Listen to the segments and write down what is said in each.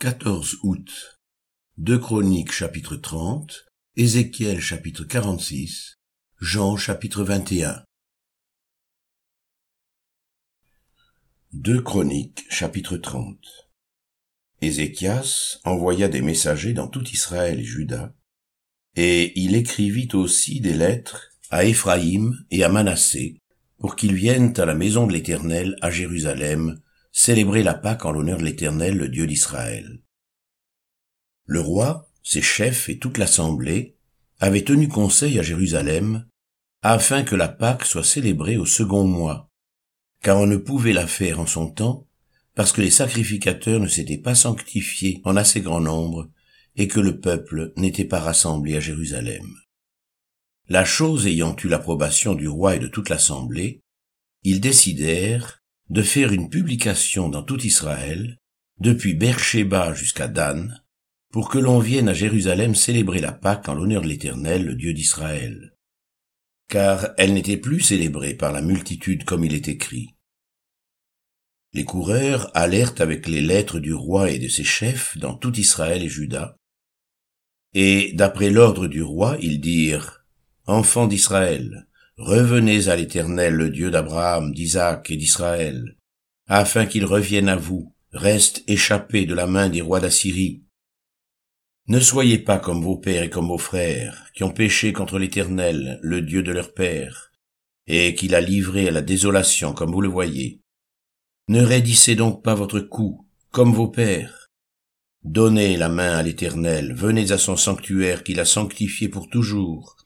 14 août. 2 Chroniques chapitre 30, Ézéchiel chapitre 46, Jean chapitre 21. 2 Chroniques chapitre 30. Ézéchias envoya des messagers dans tout Israël et Juda, et il écrivit aussi des lettres à Éphraïm et à Manassé, pour qu'ils viennent à la maison de l'Éternel à Jérusalem célébrer la Pâque en l'honneur de l'Éternel, le Dieu d'Israël. Le roi, ses chefs et toute l'assemblée avaient tenu conseil à Jérusalem afin que la Pâque soit célébrée au second mois, car on ne pouvait la faire en son temps parce que les sacrificateurs ne s'étaient pas sanctifiés en assez grand nombre et que le peuple n'était pas rassemblé à Jérusalem. La chose ayant eu l'approbation du roi et de toute l'assemblée, ils décidèrent de faire une publication dans tout Israël, depuis Beersheba jusqu'à Dan, pour que l'on vienne à Jérusalem célébrer la Pâque en l'honneur de l'Éternel, le Dieu d'Israël. Car elle n'était plus célébrée par la multitude comme il est écrit. Les coureurs allèrent avec les lettres du roi et de ses chefs dans tout Israël et Juda, et d'après l'ordre du roi, ils dirent, Enfants d'Israël, Revenez à l'Éternel, le Dieu d'Abraham, d'Isaac et d'Israël, afin qu'il revienne à vous, reste échappé de la main des rois d'Assyrie. Ne soyez pas comme vos pères et comme vos frères, qui ont péché contre l'Éternel, le Dieu de leur père, et qu'il a livré à la désolation, comme vous le voyez. Ne raidissez donc pas votre cou, comme vos pères. Donnez la main à l'Éternel, venez à son sanctuaire qu'il a sanctifié pour toujours,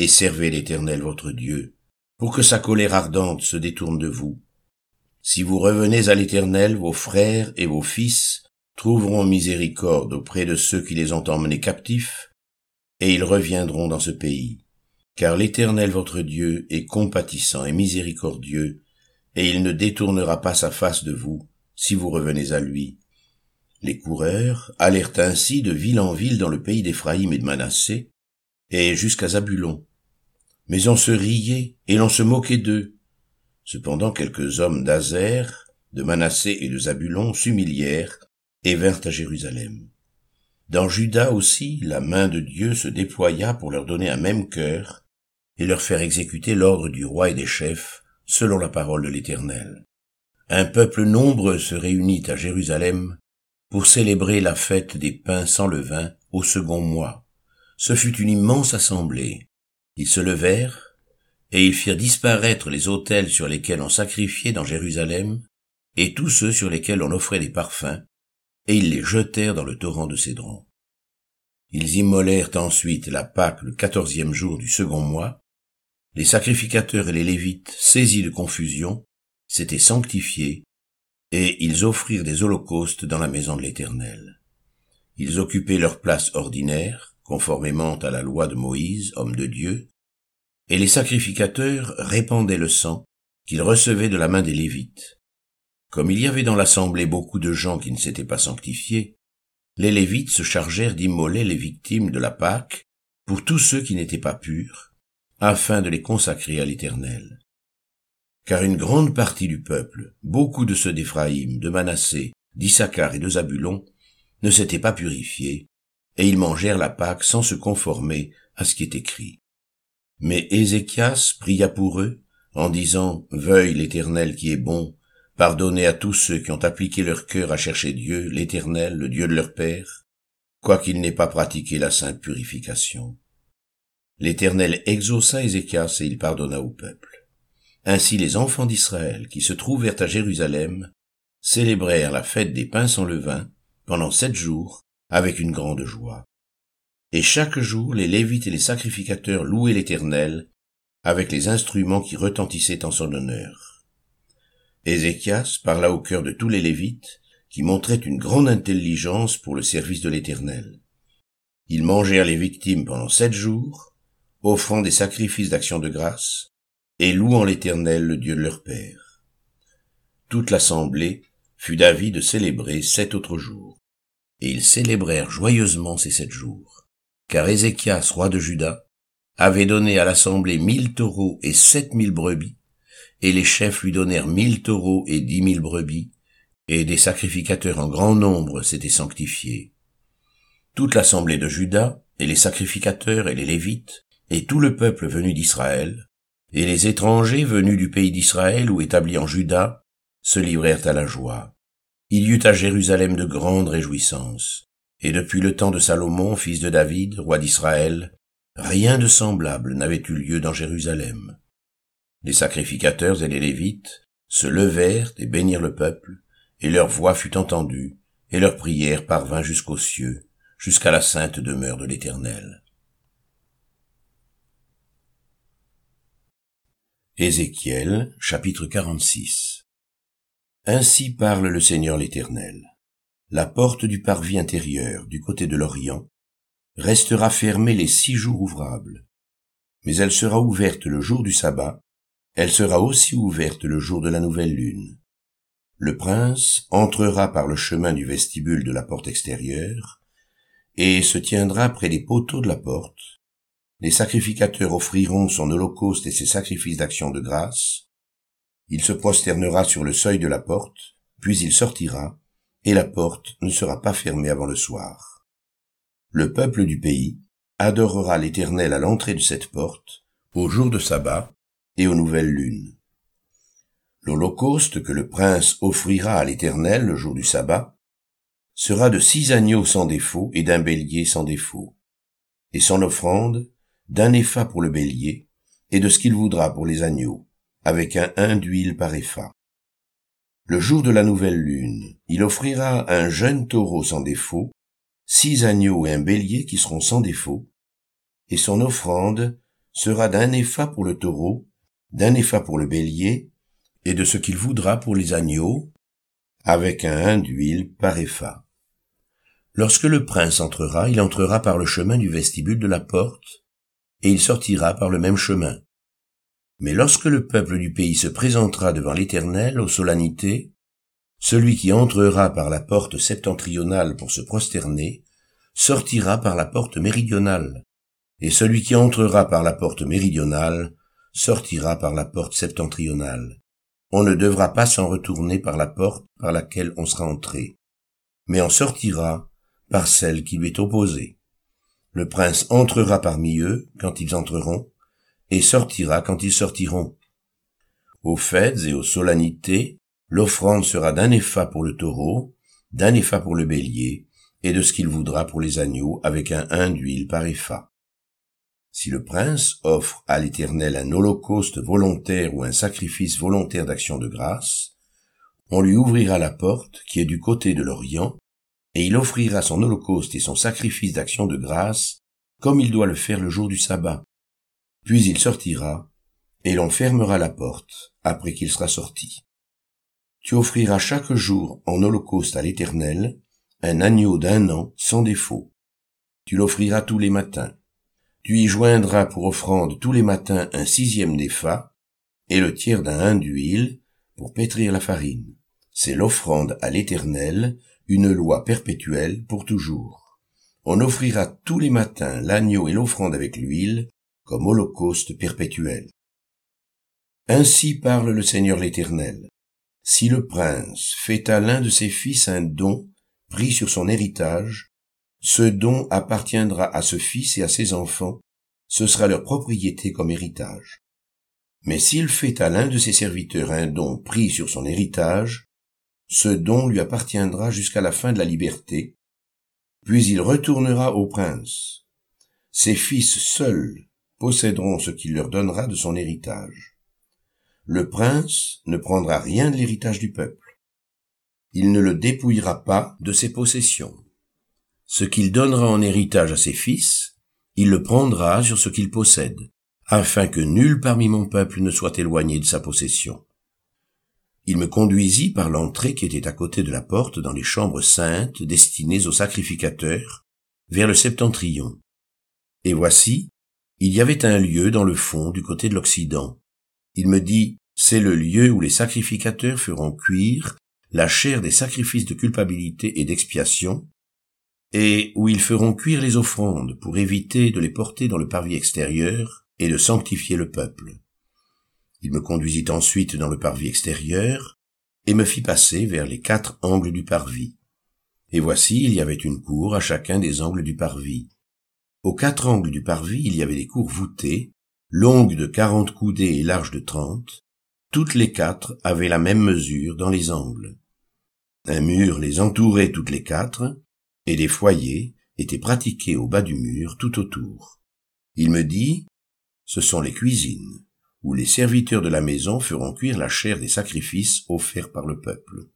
et servez l'Éternel votre Dieu, pour que sa colère ardente se détourne de vous. Si vous revenez à l'Éternel, vos frères et vos fils trouveront miséricorde auprès de ceux qui les ont emmenés captifs, et ils reviendront dans ce pays. Car l'Éternel votre Dieu est compatissant et miséricordieux, et il ne détournera pas sa face de vous, si vous revenez à lui. Les coureurs allèrent ainsi de ville en ville dans le pays d'Éphraïm et de Manassé, et jusqu'à Zabulon. Mais on se riait et l'on se moquait d'eux. Cependant quelques hommes d'Azer, de Manassé et de Zabulon s'humilièrent et vinrent à Jérusalem. Dans Juda aussi, la main de Dieu se déploya pour leur donner un même cœur et leur faire exécuter l'ordre du roi et des chefs, selon la parole de l'Éternel. Un peuple nombreux se réunit à Jérusalem pour célébrer la fête des pains sans levain au second mois. Ce fut une immense assemblée. Ils se levèrent, et ils firent disparaître les autels sur lesquels on sacrifiait dans Jérusalem, et tous ceux sur lesquels on offrait des parfums, et ils les jetèrent dans le torrent de Cédron. Ils immolèrent ensuite la Pâque le quatorzième jour du second mois. Les sacrificateurs et les Lévites, saisis de confusion, s'étaient sanctifiés, et ils offrirent des holocaustes dans la maison de l'Éternel. Ils occupaient leur place ordinaire, conformément à la loi de Moïse, homme de Dieu, et les sacrificateurs répandaient le sang qu'ils recevaient de la main des Lévites. Comme il y avait dans l'assemblée beaucoup de gens qui ne s'étaient pas sanctifiés, les Lévites se chargèrent d'immoler les victimes de la Pâque pour tous ceux qui n'étaient pas purs, afin de les consacrer à l'Éternel. Car une grande partie du peuple, beaucoup de ceux d'Éphraïm, de Manassé, d'Issachar et de Zabulon, ne s'étaient pas purifiés, et ils mangèrent la Pâque sans se conformer à ce qui est écrit. Mais Ézéchias pria pour eux, en disant, Veuille l'Éternel qui est bon, pardonner à tous ceux qui ont appliqué leur cœur à chercher Dieu, l'Éternel, le Dieu de leur Père, quoiqu'ils n'aient pas pratiqué la sainte purification. L'Éternel exauça Ézéchias et il pardonna au peuple. Ainsi les enfants d'Israël, qui se trouvèrent à Jérusalem, célébrèrent la fête des pains sans levain pendant sept jours, avec une grande joie. Et chaque jour les Lévites et les sacrificateurs louaient l'Éternel avec les instruments qui retentissaient en son honneur. Ézéchias parla au cœur de tous les Lévites, qui montraient une grande intelligence pour le service de l'Éternel. Ils mangèrent les victimes pendant sept jours, offrant des sacrifices d'action de grâce, et louant l'Éternel, le Dieu de leur père. Toute l'assemblée fut d'avis de célébrer sept autres jours et ils célébrèrent joyeusement ces sept jours. Car Ézéchias, roi de Juda, avait donné à l'assemblée mille taureaux et sept mille brebis, et les chefs lui donnèrent mille taureaux et dix mille brebis, et des sacrificateurs en grand nombre s'étaient sanctifiés. Toute l'assemblée de Juda, et les sacrificateurs et les Lévites, et tout le peuple venu d'Israël, et les étrangers venus du pays d'Israël ou établis en Juda, se livrèrent à la joie. Il y eut à Jérusalem de grandes réjouissances, et depuis le temps de Salomon, fils de David, roi d'Israël, rien de semblable n'avait eu lieu dans Jérusalem. Les sacrificateurs et les Lévites se levèrent et bénirent le peuple, et leur voix fut entendue, et leur prière parvint jusqu'aux cieux, jusqu'à la sainte demeure de l'Éternel. Ézéchiel, chapitre 46 Ainsi parle le Seigneur l'Éternel. La porte du parvis intérieur, du côté de l'Orient, restera fermée les six jours ouvrables. Mais elle sera ouverte le jour du sabbat, elle sera aussi ouverte le jour de la nouvelle lune. Le prince entrera par le chemin du vestibule de la porte extérieure, et se tiendra près des poteaux de la porte, les sacrificateurs offriront son holocauste et ses sacrifices d'action de grâce. Il se prosternera sur le seuil de la porte, puis il sortira, et la porte ne sera pas fermée avant le soir. Le peuple du pays adorera l'Éternel à l'entrée de cette porte, au jour de sabbat et aux nouvelles lunes. L'holocauste que le prince offrira à l'Éternel le jour du sabbat sera de six agneaux sans défaut et d'un bélier sans défaut. Et son offrande d'un épha pour le bélier, et de ce qu'il voudra pour les agneaux, avec un hin d'huile par épha. Le jour de la nouvelle lune, il offrira un jeune taureau sans défaut, six agneaux et un bélier qui seront sans défaut, et son offrande sera d'un épha pour le taureau, d'un épha pour le bélier, et de ce qu'il voudra pour les agneaux, avec un d'huile par épha. Lorsque le prince entrera, il entrera par le chemin du vestibule de la porte, et il sortira par le même chemin. Mais lorsque le peuple du pays se présentera devant l'Éternel aux solennités, celui qui entrera par la porte septentrionale pour se prosterner, sortira par la porte méridionale, et celui qui entrera par la porte méridionale, sortira par la porte septentrionale. On ne devra pas s'en retourner par la porte par laquelle on sera entré, mais on sortira par celle qui lui est opposée. Le prince entrera parmi eux quand ils entreront, et sortira quand ils sortiront. Aux fêtes et aux solennités, l'offrande sera d'un épha pour le taureau, d'un épha pour le bélier, et de ce qu'il voudra pour les agneaux, avec un hin d'huile par épha. Si le prince offre à l'Éternel un holocauste volontaire ou un sacrifice volontaire d'action de grâce, on lui ouvrira la porte qui est du côté de l'Orient, et il offrira son holocauste et son sacrifice d'action de grâce, comme il doit le faire le jour du sabbat. Puis il sortira, et l'on fermera la porte, après qu'il sera sorti. Tu offriras chaque jour en holocauste à l'Éternel un agneau d'un an sans défaut. Tu l'offriras tous les matins. Tu y joindras pour offrande tous les matins un sixième d'épha et le tiers d'un hin d'huile pour pétrir la farine. C'est l'offrande à l'Éternel une loi perpétuelle pour toujours. On offrira tous les matins l'agneau et l'offrande avec l'huile comme holocauste perpétuel. Ainsi parle le Seigneur l'Éternel. Si le prince fait à l'un de ses fils un don pris sur son héritage, ce don appartiendra à ce fils et à ses enfants, ce sera leur propriété comme héritage. Mais s'il fait à l'un de ses serviteurs un don pris sur son héritage, ce don lui appartiendra jusqu'à la fin de la liberté, puis il retournera au prince. Ses fils seuls posséderont ce qu'il leur donnera de son héritage. Le prince ne prendra rien de l'héritage du peuple. Il ne le dépouillera pas de ses possessions. Ce qu'il donnera en héritage à ses fils, il le prendra sur ce qu'il possède, afin que nul parmi mon peuple ne soit éloigné de sa possession. Il me conduisit par l'entrée qui était à côté de la porte dans les chambres saintes destinées aux sacrificateurs, vers le septentrion. Et voici, il y avait un lieu dans le fond du côté de l'Occident. Il me dit, c'est le lieu où les sacrificateurs feront cuire la chair des sacrifices de culpabilité et d'expiation, et où ils feront cuire les offrandes pour éviter de les porter dans le parvis extérieur et de sanctifier le peuple. Il me conduisit ensuite dans le parvis extérieur, et me fit passer vers les quatre angles du parvis. Et voici, il y avait une cour à chacun des angles du parvis. Aux quatre angles du parvis, il y avait des cours voûtées, longues de quarante coudées et larges de trente. Toutes les quatre avaient la même mesure dans les angles. Un mur les entourait toutes les quatre, et des foyers étaient pratiqués au bas du mur tout autour. Il me dit, ce sont les cuisines, où les serviteurs de la maison feront cuire la chair des sacrifices offerts par le peuple.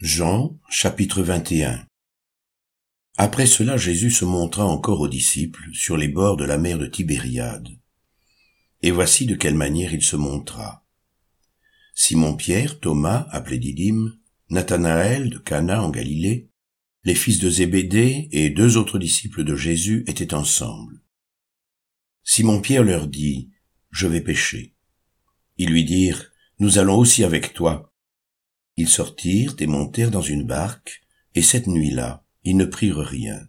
Jean chapitre 21 Après cela Jésus se montra encore aux disciples sur les bords de la mer de Tibériade. Et voici de quelle manière il se montra. Simon-Pierre, Thomas, appelé Didyme, Nathanaël de Cana en Galilée, les fils de Zébédée et deux autres disciples de Jésus étaient ensemble. Simon-Pierre leur dit, Je vais pêcher. Ils lui dirent, Nous allons aussi avec toi. Ils sortirent et montèrent dans une barque, et cette nuit-là, ils ne prirent rien.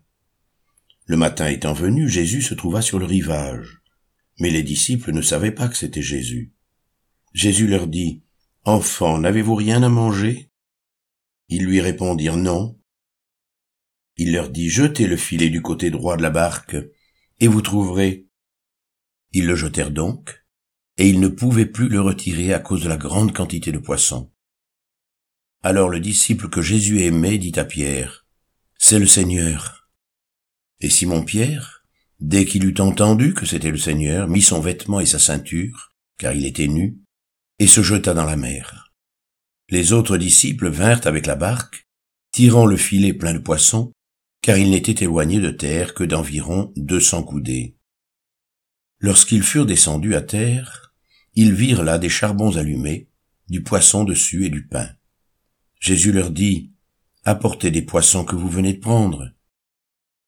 Le matin étant venu, Jésus se trouva sur le rivage, mais les disciples ne savaient pas que c'était Jésus. Jésus leur dit, Enfants, n'avez-vous rien à manger? Ils lui répondirent non. Il leur dit, Jetez le filet du côté droit de la barque, et vous trouverez. Ils le jetèrent donc, et ils ne pouvaient plus le retirer à cause de la grande quantité de poissons. Alors le disciple que Jésus aimait dit à Pierre, C'est le Seigneur. Et Simon-Pierre, dès qu'il eut entendu que c'était le Seigneur, mit son vêtement et sa ceinture, car il était nu, et se jeta dans la mer. Les autres disciples vinrent avec la barque, tirant le filet plein de poissons, car ils n'étaient éloignés de terre que d'environ deux cents coudées. Lorsqu'ils furent descendus à terre, ils virent là des charbons allumés, du poisson dessus et du pain. Jésus leur dit, Apportez des poissons que vous venez de prendre.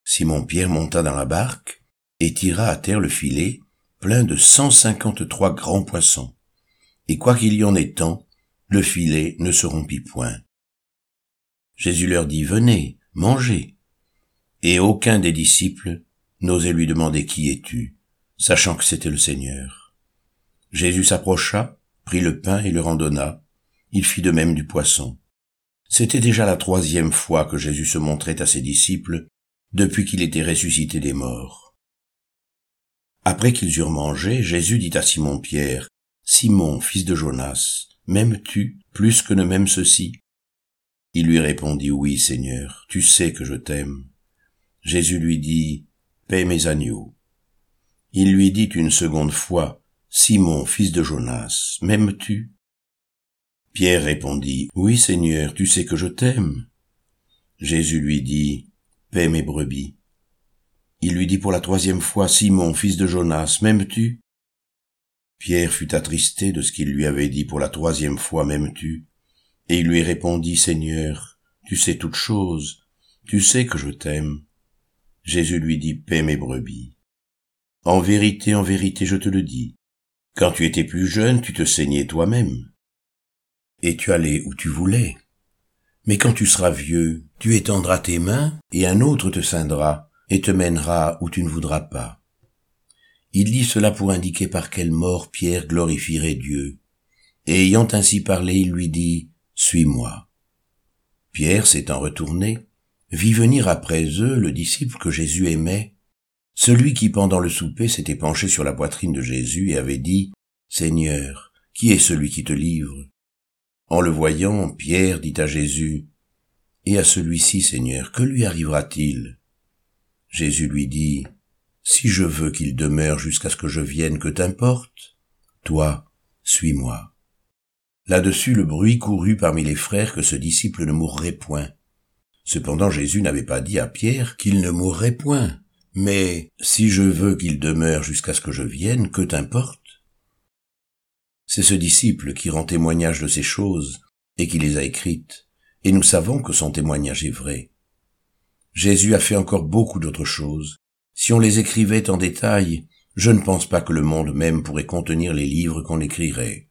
Simon-Pierre monta dans la barque et tira à terre le filet, plein de cent cinquante-trois grands poissons et quoiqu'il y en ait tant, le filet ne se rompit point. Jésus leur dit, Venez, mangez. Et aucun des disciples n'osait lui demander Qui es-tu, sachant que c'était le Seigneur. Jésus s'approcha, prit le pain et le rendonna, il fit de même du poisson. C'était déjà la troisième fois que Jésus se montrait à ses disciples depuis qu'il était ressuscité des morts. Après qu'ils eurent mangé, Jésus dit à Simon-Pierre, Simon, fils de Jonas, m'aimes-tu plus que ne m'aime ceci? Il lui répondit, Oui, Seigneur, tu sais que je t'aime. Jésus lui dit, Paie mes agneaux. Il lui dit une seconde fois, Simon, fils de Jonas, m'aimes-tu? Pierre répondit, Oui, Seigneur, tu sais que je t'aime. Jésus lui dit, Paie mes brebis. Il lui dit pour la troisième fois, Simon, fils de Jonas, m'aimes-tu? Pierre fut attristé de ce qu'il lui avait dit pour la troisième fois m'aimes-tu? Et il lui répondit, Seigneur, tu sais toutes choses, tu sais que je t'aime. Jésus lui dit, paie mes brebis. En vérité, en vérité, je te le dis, quand tu étais plus jeune, tu te saignais toi-même, et tu allais où tu voulais. Mais quand tu seras vieux, tu étendras tes mains, et un autre te ceindra, et te mènera où tu ne voudras pas. Il dit cela pour indiquer par quelle mort Pierre glorifierait Dieu. Et ayant ainsi parlé, il lui dit, Suis-moi. Pierre, s'étant retourné, vit venir après eux le disciple que Jésus aimait, celui qui pendant le souper s'était penché sur la poitrine de Jésus et avait dit, Seigneur, qui est celui qui te livre? En le voyant, Pierre dit à Jésus, Et à celui-ci, Seigneur, que lui arrivera-t-il? Jésus lui dit, si je veux qu'il demeure jusqu'à ce que je vienne, que t'importe Toi, suis-moi. Là-dessus le bruit courut parmi les frères que ce disciple ne mourrait point. Cependant Jésus n'avait pas dit à Pierre qu'il ne mourrait point, mais si je veux qu'il demeure jusqu'à ce que je vienne, que t'importe C'est ce disciple qui rend témoignage de ces choses et qui les a écrites, et nous savons que son témoignage est vrai. Jésus a fait encore beaucoup d'autres choses, si on les écrivait en détail, je ne pense pas que le monde même pourrait contenir les livres qu'on écrirait.